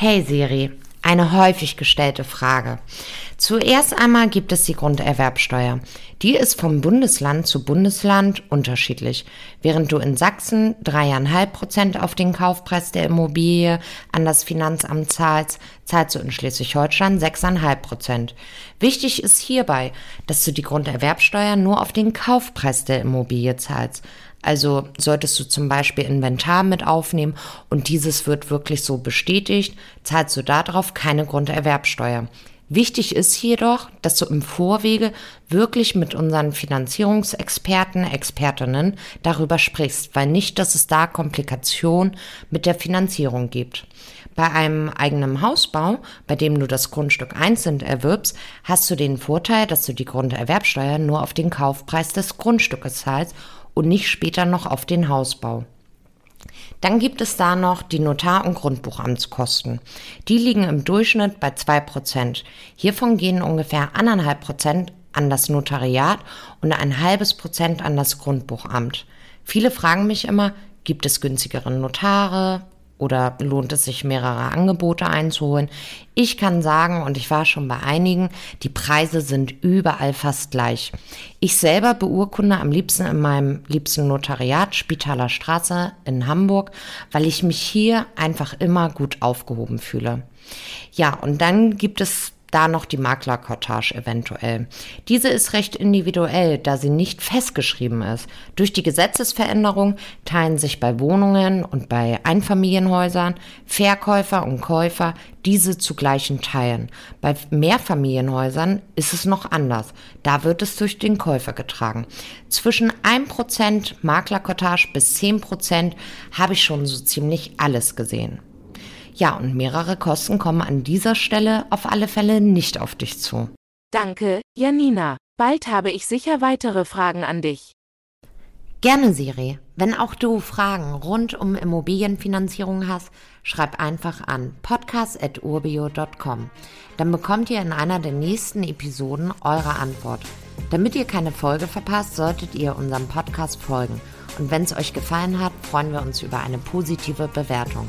Hey Siri, eine häufig gestellte Frage. Zuerst einmal gibt es die Grunderwerbsteuer. Die ist vom Bundesland zu Bundesland unterschiedlich. Während du in Sachsen dreieinhalb Prozent auf den Kaufpreis der Immobilie an das Finanzamt zahlst, zahlst du in Schleswig-Holstein sechseinhalb Prozent. Wichtig ist hierbei, dass du die Grunderwerbsteuer nur auf den Kaufpreis der Immobilie zahlst. Also solltest du zum Beispiel Inventar mit aufnehmen und dieses wird wirklich so bestätigt, zahlst du darauf keine Grunderwerbsteuer. Wichtig ist jedoch, dass du im Vorwege wirklich mit unseren Finanzierungsexperten, Expertinnen darüber sprichst, weil nicht, dass es da Komplikationen mit der Finanzierung gibt. Bei einem eigenen Hausbau, bei dem du das Grundstück einzeln erwirbst, hast du den Vorteil, dass du die Grunderwerbsteuer nur auf den Kaufpreis des Grundstückes zahlst und nicht später noch auf den Hausbau. Dann gibt es da noch die Notar- und Grundbuchamtskosten. Die liegen im Durchschnitt bei 2%. Hiervon gehen ungefähr 1,5% an das Notariat und ein halbes Prozent an das Grundbuchamt. Viele fragen mich immer, gibt es günstigere Notare? Oder lohnt es sich, mehrere Angebote einzuholen? Ich kann sagen, und ich war schon bei einigen, die Preise sind überall fast gleich. Ich selber beurkunde am liebsten in meinem liebsten Notariat Spitaler Straße in Hamburg, weil ich mich hier einfach immer gut aufgehoben fühle. Ja, und dann gibt es da noch die Maklerkortage eventuell. Diese ist recht individuell, da sie nicht festgeschrieben ist. Durch die Gesetzesveränderung teilen sich bei Wohnungen und bei Einfamilienhäusern Verkäufer und Käufer diese zu gleichen Teilen. Bei Mehrfamilienhäusern ist es noch anders. Da wird es durch den Käufer getragen. Zwischen 1% Maklerkortage bis 10% habe ich schon so ziemlich alles gesehen. Ja, und mehrere Kosten kommen an dieser Stelle auf alle Fälle nicht auf dich zu. Danke, Janina. Bald habe ich sicher weitere Fragen an dich. Gerne, Siri. Wenn auch du Fragen rund um Immobilienfinanzierung hast, schreib einfach an podcast.urbio.com. Dann bekommt ihr in einer der nächsten Episoden eure Antwort. Damit ihr keine Folge verpasst, solltet ihr unserem Podcast folgen. Und wenn es euch gefallen hat, freuen wir uns über eine positive Bewertung.